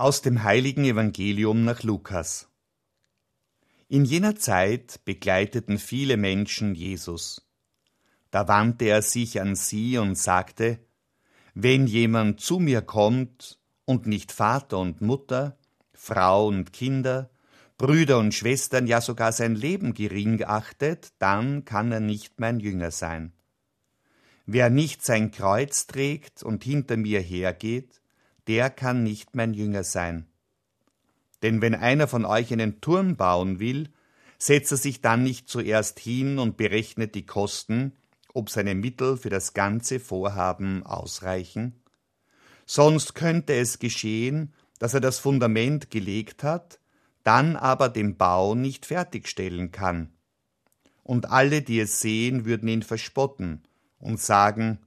Aus dem heiligen Evangelium nach Lukas. In jener Zeit begleiteten viele Menschen Jesus. Da wandte er sich an sie und sagte, Wenn jemand zu mir kommt und nicht Vater und Mutter, Frau und Kinder, Brüder und Schwestern, ja sogar sein Leben gering achtet, dann kann er nicht mein Jünger sein. Wer nicht sein Kreuz trägt und hinter mir hergeht, der kann nicht mein Jünger sein. Denn wenn einer von euch einen Turm bauen will, setzt er sich dann nicht zuerst hin und berechnet die Kosten, ob seine Mittel für das ganze Vorhaben ausreichen? Sonst könnte es geschehen, dass er das Fundament gelegt hat, dann aber den Bau nicht fertigstellen kann. Und alle, die es sehen, würden ihn verspotten und sagen,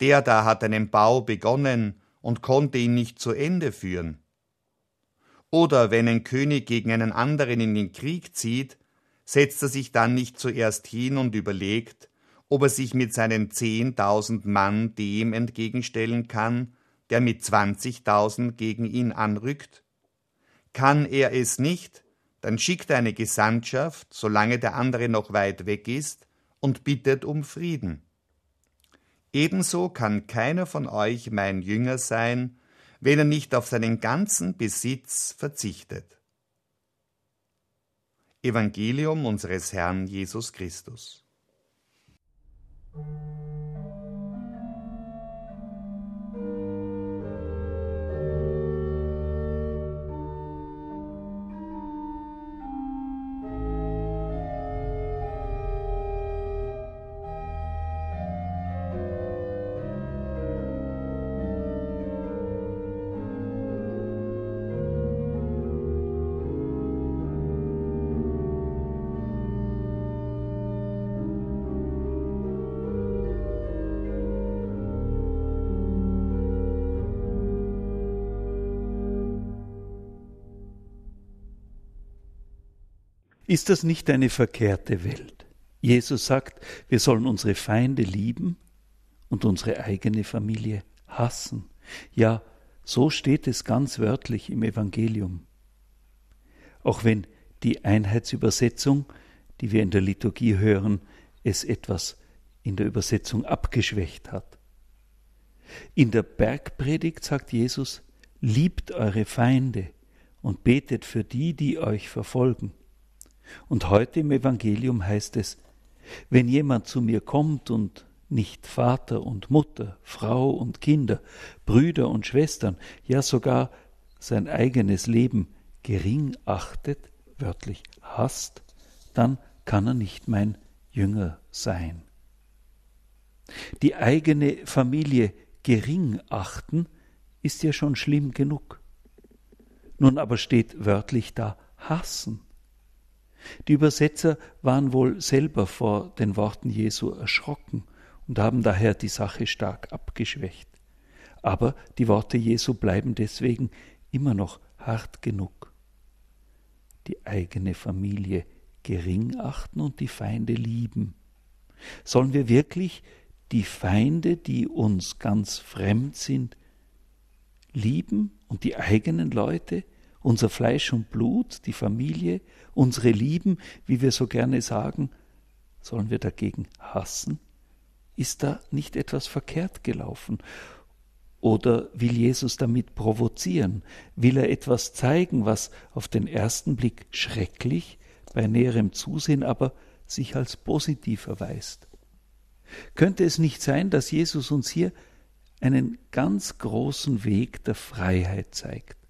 der da hat einen Bau begonnen und konnte ihn nicht zu Ende führen. Oder wenn ein König gegen einen anderen in den Krieg zieht, setzt er sich dann nicht zuerst hin und überlegt, ob er sich mit seinen zehntausend Mann dem entgegenstellen kann, der mit zwanzigtausend gegen ihn anrückt? Kann er es nicht, dann schickt er eine Gesandtschaft, solange der andere noch weit weg ist, und bittet um Frieden. Ebenso kann keiner von euch mein Jünger sein, wenn er nicht auf seinen ganzen Besitz verzichtet. Evangelium unseres Herrn Jesus Christus. Ist das nicht eine verkehrte Welt? Jesus sagt, wir sollen unsere Feinde lieben und unsere eigene Familie hassen. Ja, so steht es ganz wörtlich im Evangelium. Auch wenn die Einheitsübersetzung, die wir in der Liturgie hören, es etwas in der Übersetzung abgeschwächt hat. In der Bergpredigt sagt Jesus, liebt eure Feinde und betet für die, die euch verfolgen. Und heute im Evangelium heißt es, wenn jemand zu mir kommt und nicht Vater und Mutter, Frau und Kinder, Brüder und Schwestern, ja sogar sein eigenes Leben gering achtet, wörtlich hasst, dann kann er nicht mein Jünger sein. Die eigene Familie gering achten ist ja schon schlimm genug. Nun aber steht wörtlich da hassen. Die Übersetzer waren wohl selber vor den Worten Jesu erschrocken und haben daher die Sache stark abgeschwächt. Aber die Worte Jesu bleiben deswegen immer noch hart genug. Die eigene Familie gering achten und die Feinde lieben. Sollen wir wirklich die Feinde, die uns ganz fremd sind, lieben und die eigenen Leute, unser Fleisch und Blut, die Familie, unsere Lieben, wie wir so gerne sagen, sollen wir dagegen hassen? Ist da nicht etwas verkehrt gelaufen? Oder will Jesus damit provozieren? Will er etwas zeigen, was auf den ersten Blick schrecklich, bei näherem Zusehen aber sich als positiv erweist? Könnte es nicht sein, dass Jesus uns hier einen ganz großen Weg der Freiheit zeigt?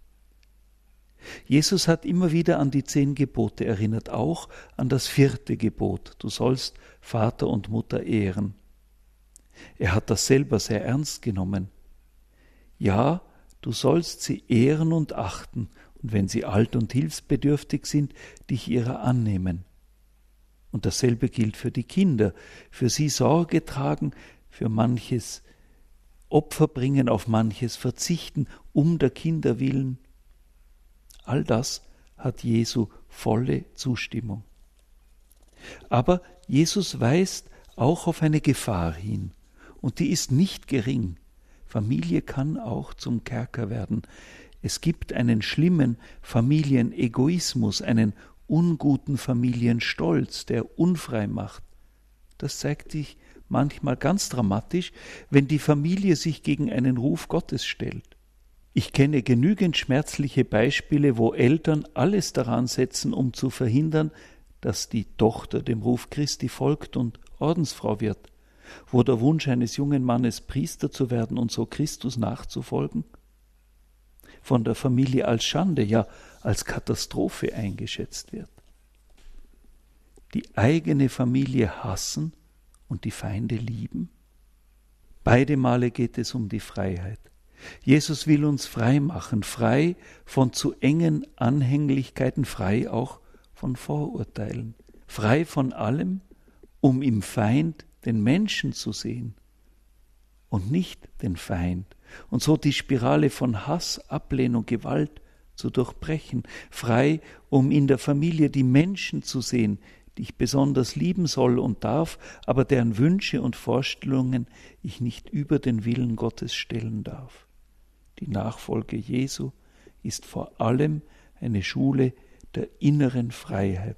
Jesus hat immer wieder an die zehn Gebote erinnert, auch an das vierte Gebot, du sollst Vater und Mutter ehren. Er hat das selber sehr ernst genommen. Ja, du sollst sie ehren und achten, und wenn sie alt und hilfsbedürftig sind, dich ihrer annehmen. Und dasselbe gilt für die Kinder, für sie Sorge tragen, für manches Opfer bringen, auf manches verzichten, um der Kinder willen. All das hat Jesu volle Zustimmung. Aber Jesus weist auch auf eine Gefahr hin, und die ist nicht gering. Familie kann auch zum Kerker werden. Es gibt einen schlimmen Familienegoismus, einen unguten Familienstolz, der unfrei macht. Das zeigt sich manchmal ganz dramatisch, wenn die Familie sich gegen einen Ruf Gottes stellt. Ich kenne genügend schmerzliche Beispiele, wo Eltern alles daran setzen, um zu verhindern, dass die Tochter dem Ruf Christi folgt und Ordensfrau wird, wo der Wunsch eines jungen Mannes Priester zu werden und so Christus nachzufolgen, von der Familie als Schande, ja als Katastrophe eingeschätzt wird. Die eigene Familie hassen und die Feinde lieben? Beide Male geht es um die Freiheit. Jesus will uns frei machen, frei von zu engen Anhänglichkeiten, frei auch von Vorurteilen, frei von allem, um im Feind den Menschen zu sehen und nicht den Feind, und so die Spirale von Hass, Ablehnung, Gewalt zu durchbrechen, frei, um in der Familie die Menschen zu sehen, die ich besonders lieben soll und darf, aber deren Wünsche und Vorstellungen ich nicht über den Willen Gottes stellen darf. Die Nachfolge Jesu ist vor allem eine Schule der inneren Freiheit,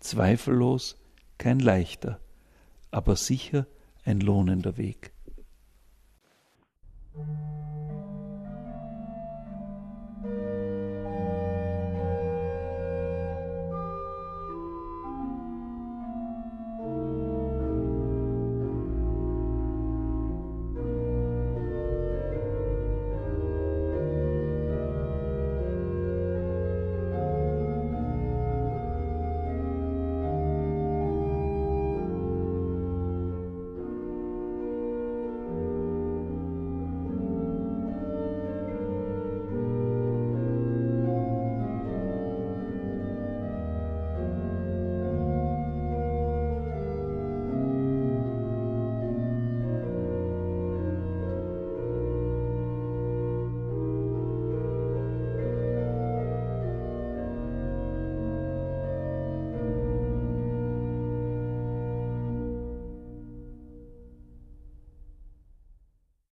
zweifellos kein leichter, aber sicher ein lohnender Weg.